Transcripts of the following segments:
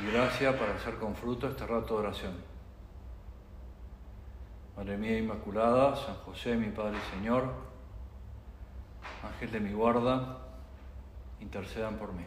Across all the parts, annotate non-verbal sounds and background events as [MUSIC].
y gracia para hacer con fruto este rato de oración. Madre mía Inmaculada, San José, mi Padre y Señor, Ángel de mi guarda, intercedan por mí.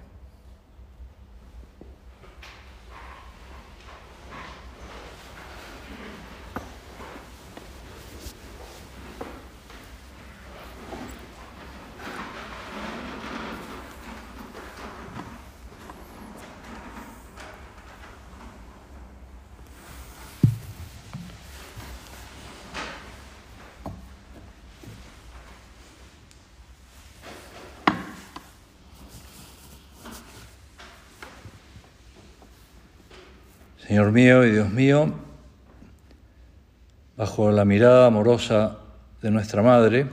Señor mío y Dios mío, bajo la mirada amorosa de nuestra Madre,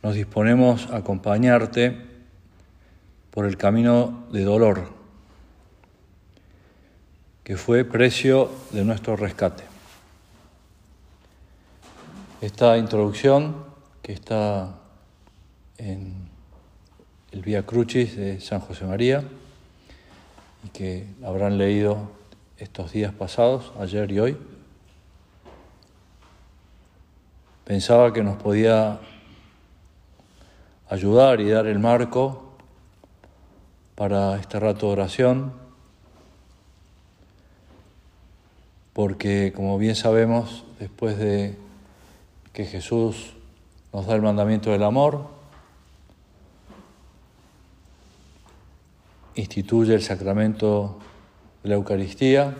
nos disponemos a acompañarte por el camino de dolor, que fue precio de nuestro rescate. Esta introducción que está en el Vía Crucis de San José María, y que habrán leído estos días pasados, ayer y hoy, pensaba que nos podía ayudar y dar el marco para este rato de oración, porque como bien sabemos, después de que Jesús nos da el mandamiento del amor, instituye el sacramento de la Eucaristía,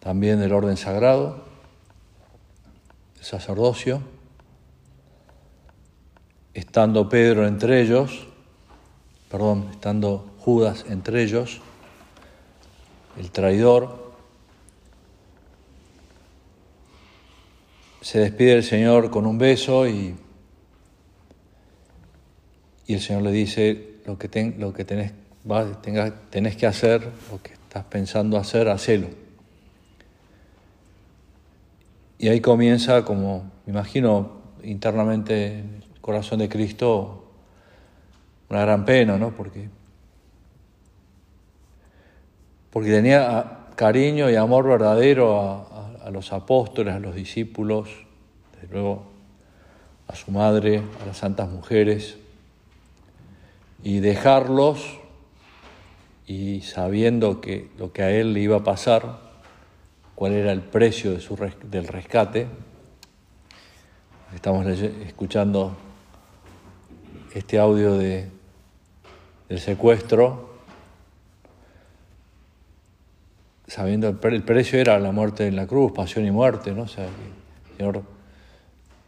también del orden sagrado, el sacerdocio, estando Pedro entre ellos, perdón, estando Judas entre ellos, el traidor, se despide el Señor con un beso y, y el Señor le dice, lo que, lo que tenés, tenés que hacer, lo que estás pensando hacer, hacelo. Y ahí comienza, como me imagino internamente en el corazón de Cristo, una gran pena, ¿no? Porque, porque tenía cariño y amor verdadero a, a los apóstoles, a los discípulos, desde luego a su madre, a las santas mujeres y dejarlos y sabiendo que lo que a él le iba a pasar, cuál era el precio de su, del rescate. Estamos escuchando este audio de, del secuestro, sabiendo el, el, precio era la muerte en la cruz, pasión y muerte, ¿no? O sea, el Señor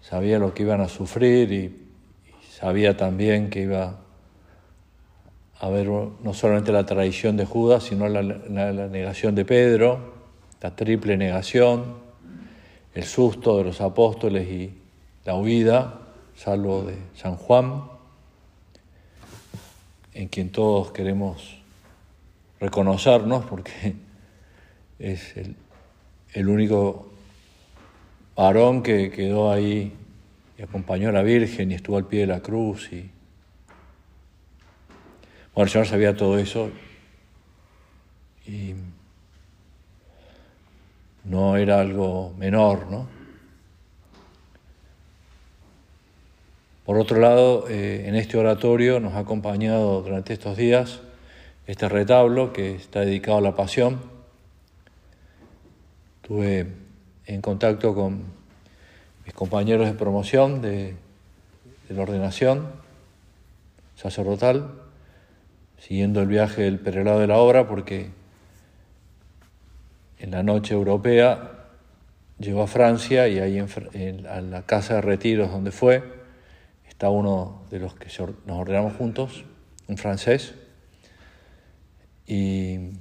sabía lo que iban a sufrir y, y sabía también que iba a ver no solamente la traición de Judas, sino la, negación de Pedro, la triple negación, el susto de los apóstoles y la huida, salvo de San Juan, en quien todos queremos reconocernos porque [LAUGHS] es el, el único varón que quedó ahí y acompañó a la Virgen y estuvo al pie de la cruz y bueno, el Señor sabía todo eso y no era algo menor, ¿no? Por otro lado, eh, en este oratorio nos ha acompañado durante estos días este retablo que está dedicado a la pasión. Estuve en contacto con mis compañeros de promoción de la ordenación sacerdotal siguiendo el viaje del perelado de la obra, porque en la noche europea llegó a Francia y ahí en, la casa de retiros donde fue, está uno de los que nos ordenamos juntos, un francés, Y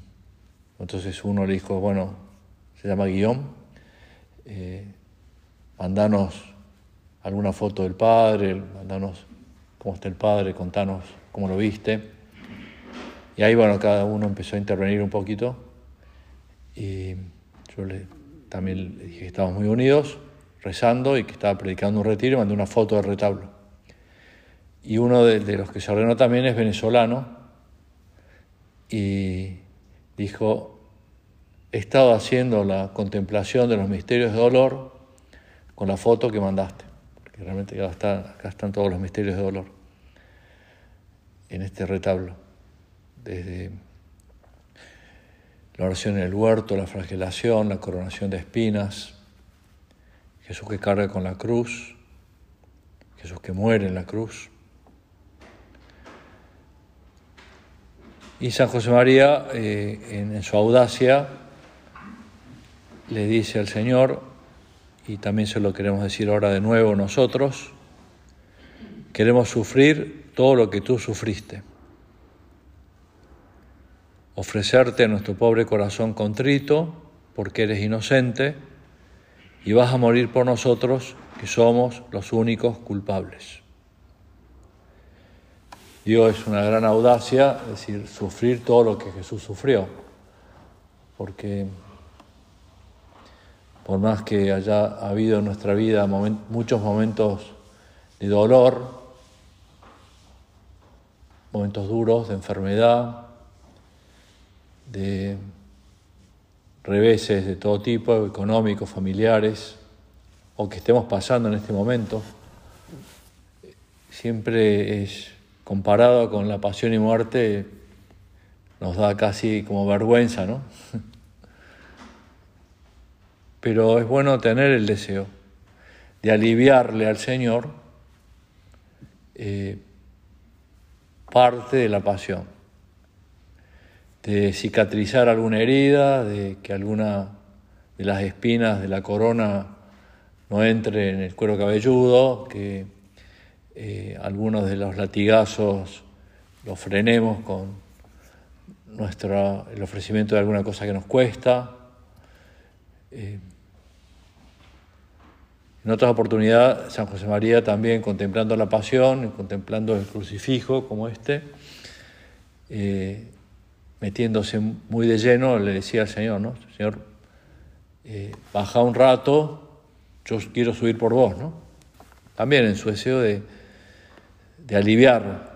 entonces uno le dijo, bueno, se llama Guillón, eh, mandanos alguna foto del padre, mandanos cómo está el padre, contanos cómo lo viste. Y ahí, bueno, cada uno empezó a intervenir un poquito. Y yo le, también le dije que estábamos muy unidos, rezando y que estaba predicando un retiro y mandé una foto del retablo. Y uno de, los que se ordenó también es venezolano y dijo, he estado haciendo la contemplación de los misterios de dolor con la foto que mandaste, porque realmente acá, acá están todos los misterios de dolor en este retablo, desde la oración en el huerto, la flagelación, la coronación de espinas, Jesús que carga con la cruz, Jesús que muere en la cruz. Y San José María, eh, en, en su audacia, le dice al Señor, y también se lo queremos decir ahora de nuevo nosotros, queremos sufrir todo lo que tú sufriste, ofrecerte nuestro pobre corazón contrito, porque eres inocente, y vas a morir por nosotros, que somos los únicos culpables. Dios es una gran audacia, es decir, sufrir todo lo que Jesús sufrió, porque por más que haya habido en nuestra vida muchos momentos de dolor, momentos duros de enfermedad, de reveses de todo tipo, económicos, familiares, o que estemos pasando en este momento, siempre es comparado con la pasión y muerte, nos da casi como vergüenza, ¿no? [LAUGHS] Pero es bueno tener el deseo de aliviarle al Señor eh, parte de la pasión de cicatrizar alguna herida, de que alguna de las espinas de la corona no entre en el cuero cabelludo, que eh, algunos de los latigazos los frenemos con nuestro, el ofrecimiento de alguna cosa que nos cuesta. Eh, en otras oportunidades, San José María también contemplando la pasión, contemplando el crucifijo como este, eh, metiéndose muy de lleno, le decía al Señor, ¿no? Señor, eh, baja un rato, yo quiero subir por vos, ¿no? También en su deseo de, de aliviar,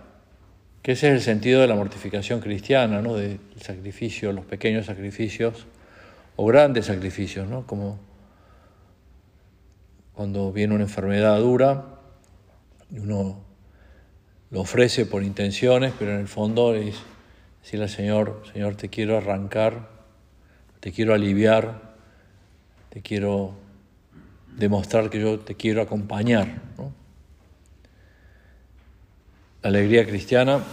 que ese es el sentido de la mortificación cristiana, ¿no? Del sacrificio, los pequeños sacrificios o grandes sacrificios, ¿no? Como cuando viene una enfermedad dura y uno lo ofrece por intenciones, pero en el fondo es decirle al Señor, Señor, te quiero arrancar, te quiero aliviar, te quiero demostrar que yo te quiero acompañar. La alegría cristiana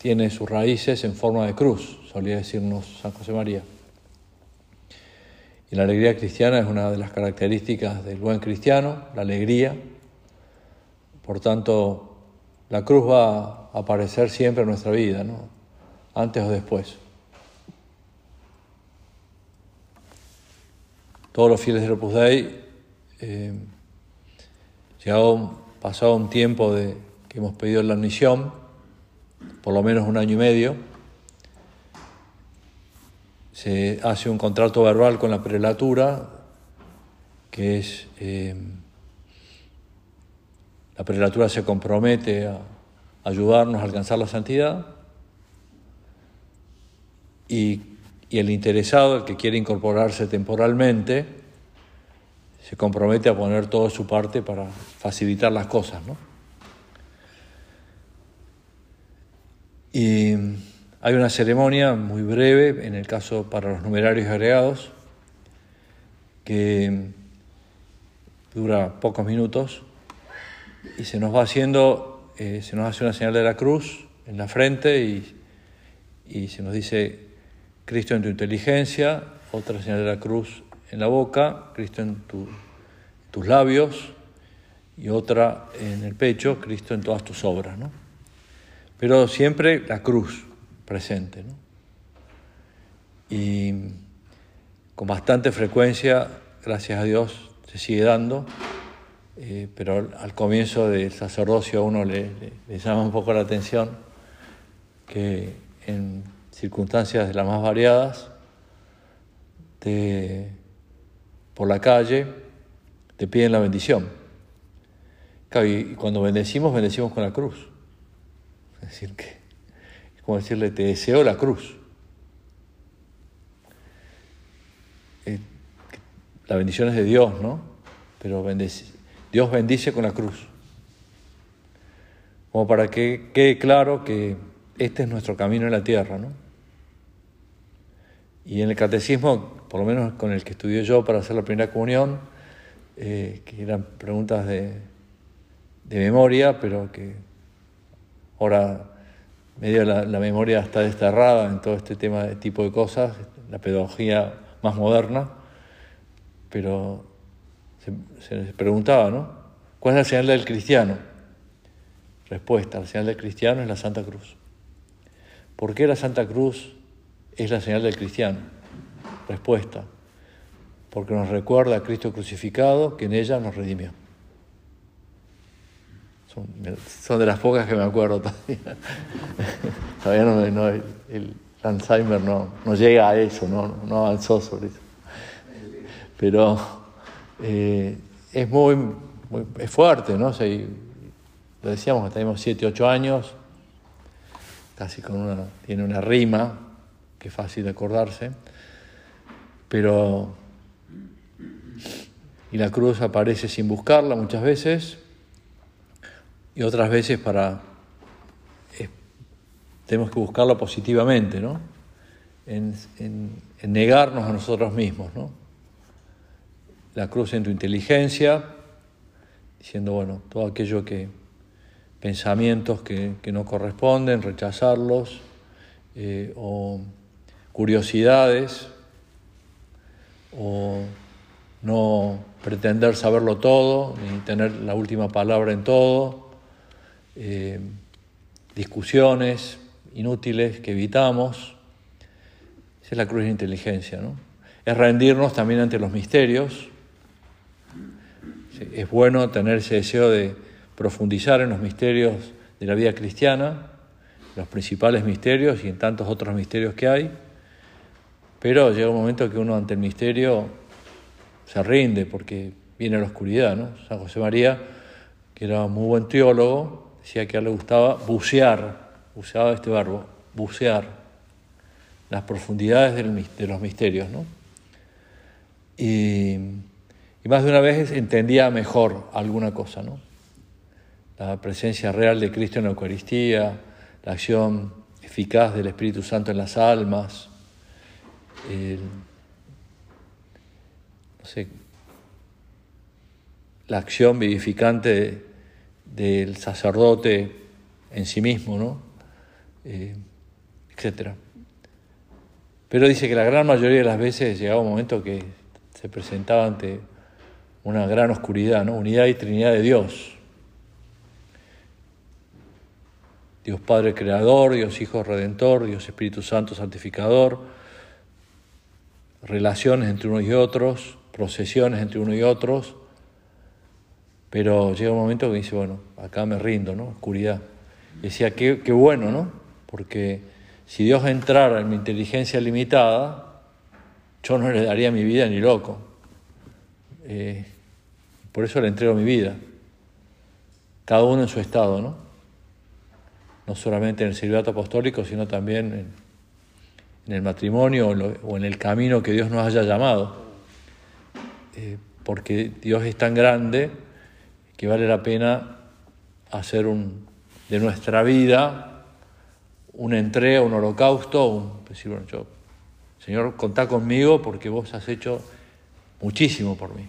tiene sus raíces en forma de cruz, solía decirnos San José María. Y la alegría cristiana es una de las características del buen cristiano, la alegría. Por tanto, la cruz va a aparecer siempre en nuestra vida, ¿no? Antes o después. Todos los fieles de Opus Dei, eh, llegado, pasado un tiempo de que hemos pedido la admisión, por lo menos un año y medio, se hace un contrato verbal con la prelatura, que es, eh, la prelatura se compromete a ayudarnos a alcanzar la santidad, y, el interesado, el que quiere incorporarse temporalmente, se compromete a poner toda su parte para facilitar las cosas. ¿no? Y hay una ceremonia muy breve, en el caso para los numerarios agregados, que dura pocos minutos y se nos va haciendo, eh, se nos hace una señal de la cruz en la frente y, y se nos dice Cristo en tu inteligencia, otra señal de la cruz en la boca, Cristo en tus labios y otra en el pecho, Cristo en todas tus obras. ¿no? Pero siempre la cruz presente. ¿no? y con bastante frecuencia, gracias a Dios, se sigue dando, eh, pero al comienzo del sacerdocio a uno le, llama un poco la atención que en circunstancias de las más variadas, por la calle, te piden la bendición. Y cuando bendecimos, bendecimos con la cruz. Es decir, que es como decirle, te deseo la cruz. Eh, la bendición es de Dios, ¿no? Pero Dios bendice con la cruz. Como para que quede claro que este es nuestro camino en la tierra, ¿no? Y en el catecismo, por lo menos con el que estudié yo para hacer la primera comunión, eh, que eran preguntas de, de memoria, pero que ahora medio la, memoria está desterrada en todo este tema de tipo de cosas, la pedagogía más moderna, pero se, preguntaba, ¿no? ¿Cuál es la señal del cristiano? Respuesta, la señal del cristiano es la Santa Cruz. ¿Por qué la Santa Cruz es la señal del cristiano? Respuesta, porque nos recuerda a Cristo crucificado que en ella nos redimió. Son, de las pocas que me acuerdo [LAUGHS] todavía. todavía no, el, Alzheimer no, no, llega a eso, no, no avanzó sobre eso. Pero eh, es muy, es fuerte, ¿no? lo decíamos, tenemos 7, 8 años, casi con una, tiene una rima, que fácil de acordarse, pero... Y la cruz aparece sin buscarla muchas veces, y otras veces para tenemos que buscarlo positivamente, ¿no? En, negarnos a nosotros mismos, ¿no? La cruz en tu inteligencia, diciendo, bueno, todo aquello que, pensamientos que, no corresponden, rechazarlos, eh, o curiosidades, o no pretender saberlo todo, ni tener la última palabra en todo, eh, discusiones inútiles que evitamos. Esa es la cruz de inteligencia, ¿no? Es rendirnos también ante los misterios. Es bueno tener ese deseo de profundizar en los misterios de la vida cristiana, los principales misterios y en tantos otros misterios que hay, pero llega un momento que uno ante el misterio se rinde porque viene la oscuridad, ¿no? San José María, que era muy buen teólogo, decía que a él le gustaba bucear, usaba este verbo, bucear, las profundidades de los misterios, ¿no? Y, más de una vez entendía mejor alguna cosa, ¿no? La presencia real de Cristo en la Eucaristía, la acción eficaz del Espíritu Santo en las almas, no sé, la acción vivificante de, del sacerdote en sí mismo, ¿no? Eh, etcétera. Pero dice que la gran mayoría de las veces llegaba un momento que se presentaba ante una gran oscuridad, ¿no? Unidad y Trinidad de Dios. Dios Padre Creador, Dios Hijo Redentor, Dios Espíritu Santo Santificador, relaciones entre unos y otros, procesiones entre unos y otros, pero llega un momento que dice, bueno, acá me rindo, ¿no? Oscuridad. Y decía, qué, bueno, ¿no? Porque si Dios entrara en mi inteligencia limitada, yo no le daría mi vida ni loco. Eh, por eso le entrego mi vida. Cada uno en su estado, ¿no? No solamente en el celibato apostólico, sino también en, el matrimonio o, en el camino que Dios nos haya llamado. Eh, porque Dios es tan grande que vale la pena hacer un, de nuestra vida una entrega, un holocausto, un, decir, bueno, yo, Señor, contá conmigo porque vos has hecho muchísimo por mí.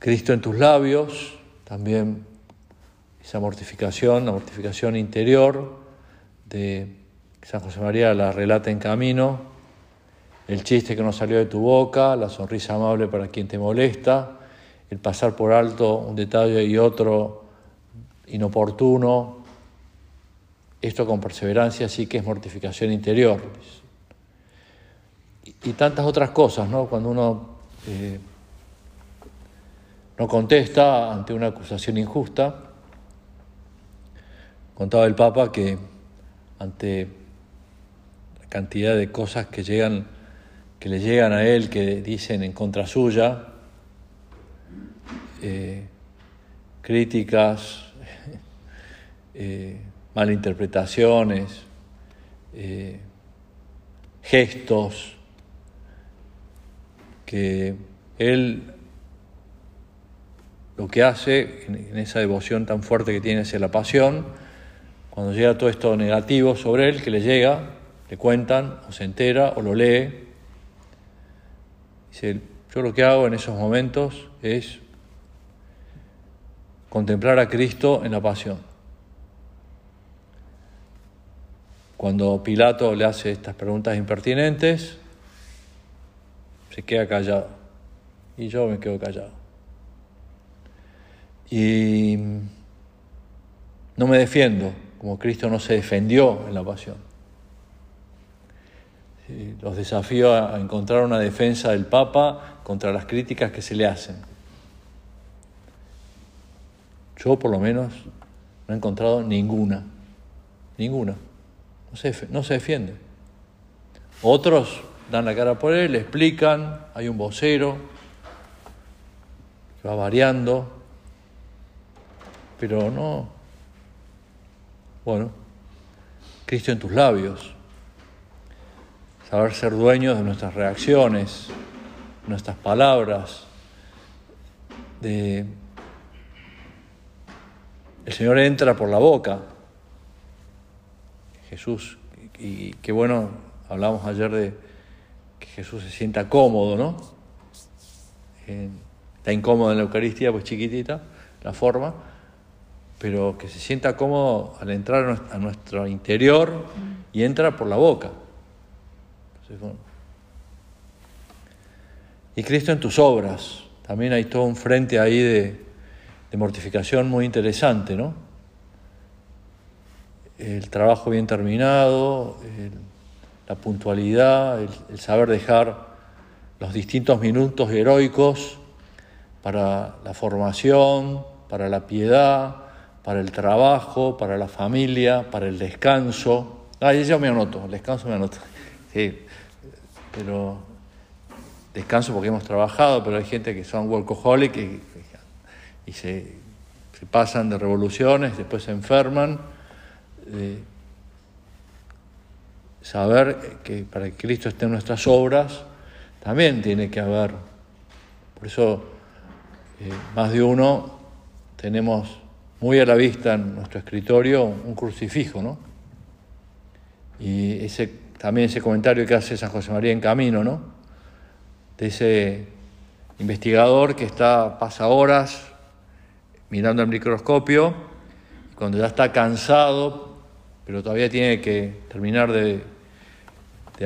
Cristo en tus labios, también esa mortificación, la mortificación interior de San José María la relata en camino, el chiste que no salió de tu boca, la sonrisa amable para quien te molesta, el pasar por alto un detalle y otro inoportuno, esto con perseverancia sí que es mortificación interior. Y, tantas otras cosas, ¿no? Cuando uno eh, no contesta ante una acusación injusta, contaba el Papa que ante la cantidad de cosas que llegan, que le llegan a él, que dicen en contra suya, eh, críticas, [LAUGHS] eh, malinterpretaciones, eh, gestos, que él lo que hace en esa devoción tan fuerte que tiene hacia la pasión, cuando llega todo esto negativo sobre él, que le llega, le cuentan, o se entera, o lo lee, dice, yo lo que hago en esos momentos es contemplar a Cristo en la pasión. Cuando Pilato le hace estas preguntas impertinentes, se queda callado. Y yo me quedo callado. Y no me defiendo, como Cristo no se defendió en la pasión. Los desafío a encontrar una defensa del Papa contra las críticas que se le hacen. Yo por lo menos no he encontrado ninguna, ninguna. No se, no se defiende. Otros dan la cara por él, le explican, hay un vocero que va variando, pero no. Bueno, Cristo en tus labios, saber ser dueños de nuestras reacciones, nuestras palabras, de el Señor entra por la boca. Jesús, y qué bueno, hablamos ayer de que Jesús se sienta cómodo, ¿no? está incómodo en la Eucaristía, pues chiquitita la forma, pero que se sienta cómodo al entrar a nuestro interior y entra por la boca. Y Cristo en tus obras, también hay todo un frente ahí de, mortificación muy interesante, ¿no? El trabajo bien terminado, la puntualidad, el, saber dejar los distintos minutos heroicos para la formación, para la piedad, para el trabajo, para la familia, para el descanso. Ah, yo me anoto, el descanso me anoto. [LAUGHS] Sí, pero descanso porque hemos trabajado, pero hay gente que son workaholic y se, pasan de revoluciones, después se enferman. saber que para que Cristo esté en nuestras obras, también tiene que haber. Por eso, eh, más de uno tenemos muy a la vista en nuestro escritorio un crucifijo, ¿no? Y ese, también ese comentario que hace San José María en Camino, ¿no? De ese investigador que está, pasa horas mirando al microscopio, cuando ya está cansado, pero todavía tiene que terminar de,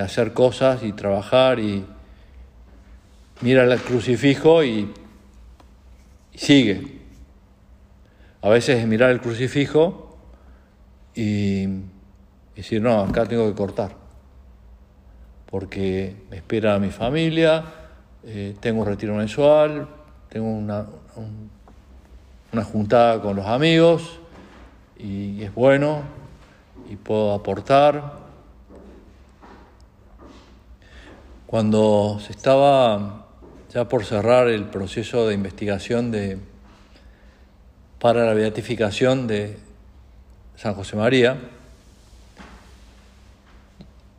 hacer cosas y trabajar y mira el crucifijo y, sigue. A veces es mirar el crucifijo y decir, no, acá tengo que cortar, porque me espera mi familia, eh, tengo un retiro mensual, tengo una, un una juntada con los amigos y es bueno y puedo aportar. Cuando se estaba ya por cerrar el proceso de investigación de, para la beatificación de San José María,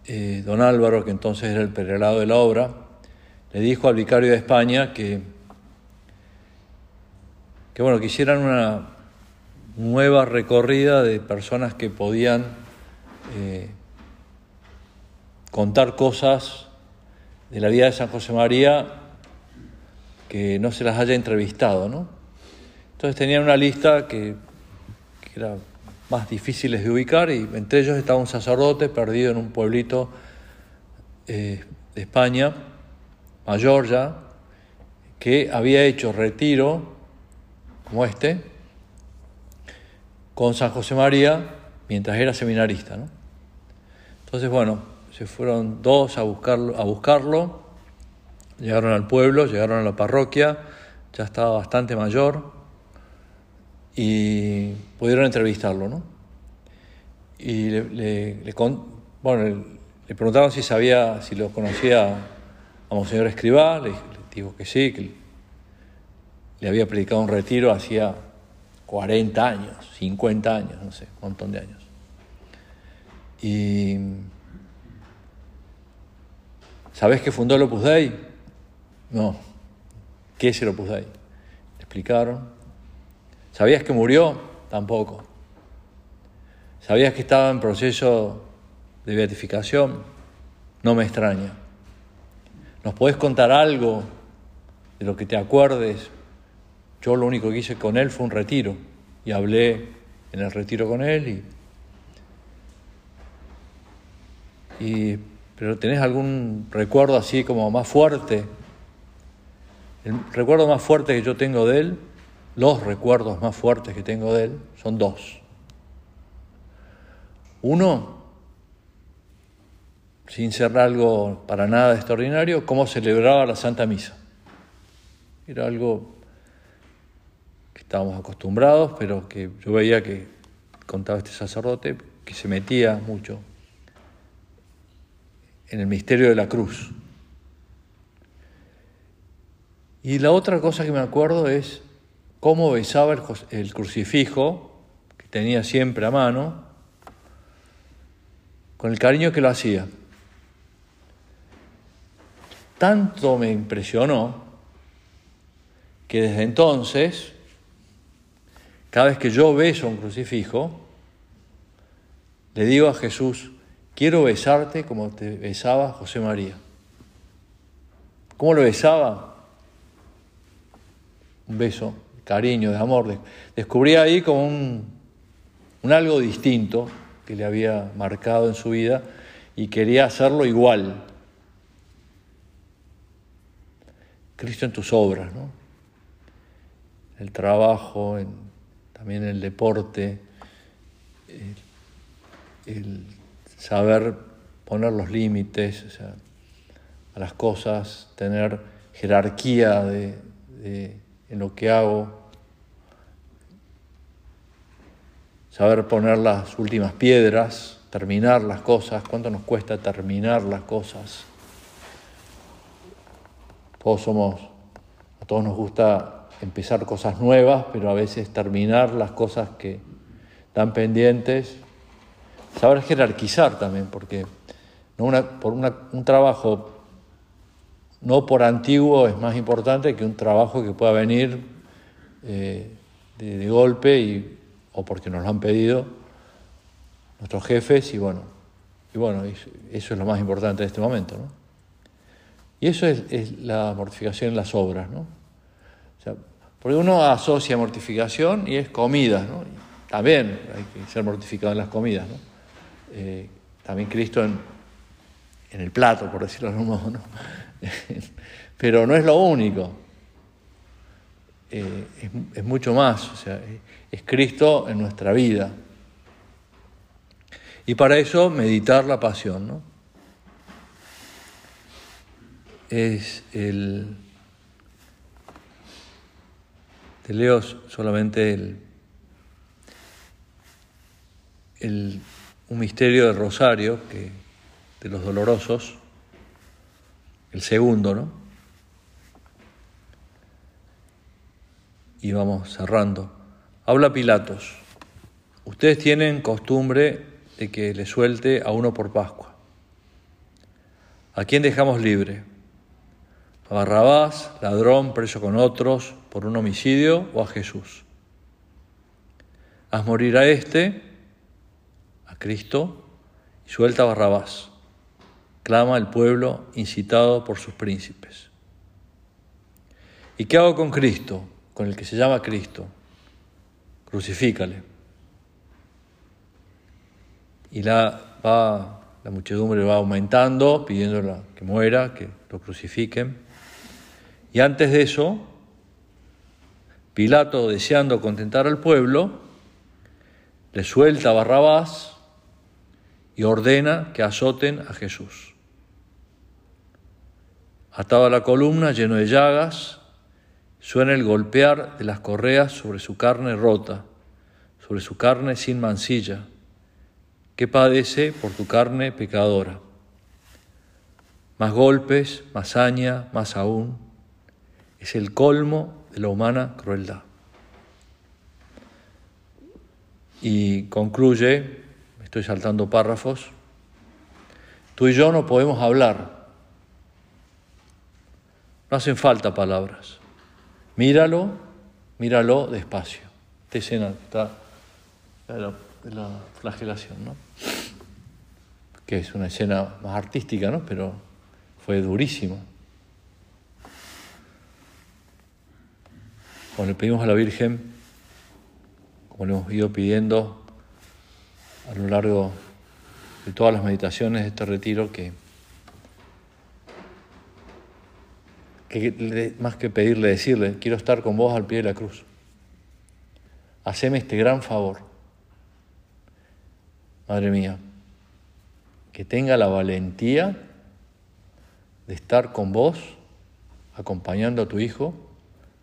eh, don Álvaro, que entonces era el perelado de la obra, le dijo al vicario de España que que bueno, hicieran una nueva recorrida de personas que podían eh, contar cosas de la vida de San José María que no se las haya entrevistado, ¿no? Entonces tenían una lista que, era más difíciles de ubicar y entre ellos estaba un sacerdote perdido en un pueblito eh, de España, mayor ya, que había hecho retiro como este, con San José María, mientras era seminarista. ¿no? Entonces, bueno, se fueron dos a buscarlo, a buscarlo, llegaron al pueblo, llegaron a la parroquia, ya estaba bastante mayor y pudieron entrevistarlo. ¿no? Y le, bueno, le preguntaron si sabía, si lo conocía a Monseñor Escribá, le, dijo que sí, que le había predicado un retiro hacía 40 años, 50 años, no sé, un montón de años. Y ¿sabes que fundó el Opus Dei? No. ¿Qué es el Opus Dei? Le explicaron. ¿Sabías que murió? Tampoco. ¿Sabías que estaba en proceso de beatificación? No me extraña. ¿Nos podés contar algo de lo que te acuerdes? Yo lo único que hice con él fue un retiro y hablé en el retiro con él y, pero tenés algún recuerdo así como más fuerte el recuerdo más fuerte que yo tengo de él los recuerdos más fuertes que tengo de él son dos uno sin ser algo para nada extraordinario, cómo celebraba la Santa Misa. Era algo que estábamos acostumbrados, pero que yo veía que contaba este sacerdote, que se metía mucho en el misterio de la cruz. Y la otra cosa que me acuerdo es cómo besaba el, crucifijo, que tenía siempre a mano, con el cariño que lo hacía tanto me impresionó que desde entonces, cada vez que yo beso un crucifijo, le digo a Jesús, quiero besarte como te besaba José María. ¿Cómo lo besaba? Un beso, cariño, de amor. Descubrí ahí como un, algo distinto que le había marcado en su vida y quería hacerlo igual. Cristo en tus obras, ¿no? El trabajo, también el deporte, el, saber poner los límites a las cosas, tener jerarquía de, en lo que hago, saber poner las últimas piedras, terminar las cosas, cuánto nos cuesta terminar las cosas. Todos somos, a todos nos gusta empezar cosas nuevas, pero a veces terminar las cosas que están pendientes. Saber jerarquizar también, porque por un trabajo no por antiguo es más importante que un trabajo que pueda venir eh, de, golpe y, o porque nos lo han pedido nuestros jefes y bueno, y bueno, eso es lo más importante en este momento. ¿no? Y eso es, la mortificación en las obras, ¿no? porque uno asocia mortificación y es comida, ¿no? También hay que ser mortificado en las comidas, ¿no? Eh, también Cristo en, el plato, por decirlo de algún modo, ¿no? [LAUGHS] Pero no es lo único. Eh, es, mucho más, o sea, es Cristo en nuestra vida. Y para eso meditar la pasión, ¿no? es el... Te leo solamente el, el, un misterio del rosario que, de los dolorosos, el segundo, ¿no? Y vamos cerrando. Habla Pilatos. Ustedes tienen costumbre de que le suelte a uno por Pascua. ¿A quién dejamos libre? a Barrabás, ladrón preso con otros por un homicidio, o a Jesús. Haz morir a este, a Cristo, y suelta a Barrabás. Clama el pueblo incitado por sus príncipes. ¿Y qué hago con Cristo, con el que se llama Cristo? Crucifícale. Y la, muchedumbre va aumentando, pidiéndola que muera, que lo crucifiquen. Y antes de eso, Pilato, deseando contentar al pueblo, le suelta a Barrabás y ordena que azoten a Jesús. Atado a la columna, lleno de llagas, suena el golpear de las correas sobre su carne rota, sobre su carne sin mancilla, que padece por tu carne pecadora. Más golpes, más saña, más aún, es el colmo de la humana crueldad. Y concluye, estoy saltando párrafos, tú y yo no podemos hablar, no hacen falta palabras. Míralo, míralo despacio. Esta escena está de la, la flagelación, ¿no? Que es una escena más artística, ¿no? Pero fue durísimo. Cuando le pedimos a la Virgen como lo hemos ido pidiendo a lo largo de todas las meditaciones de este retiro, que, que más que pedirle, decirle, quiero estar con vos al pie de la cruz. Haceme este gran favor. Madre mía, que tenga la valentía de estar con vos, acompañando a tu hijo,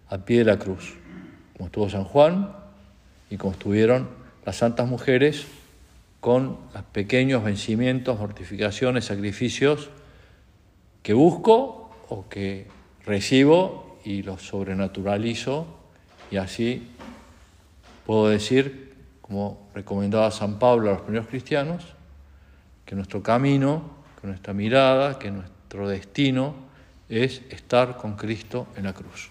al pie de la cruz, como estuvo San Juan, y construyeron las santas mujeres con los pequeños vencimientos, mortificaciones, sacrificios que busco o que recibo y los sobrenaturalizo y así puedo decir, como recomendaba San Pablo a los primeros cristianos, que nuestro camino, que nuestra mirada, que nuestro destino es estar con Cristo en la cruz.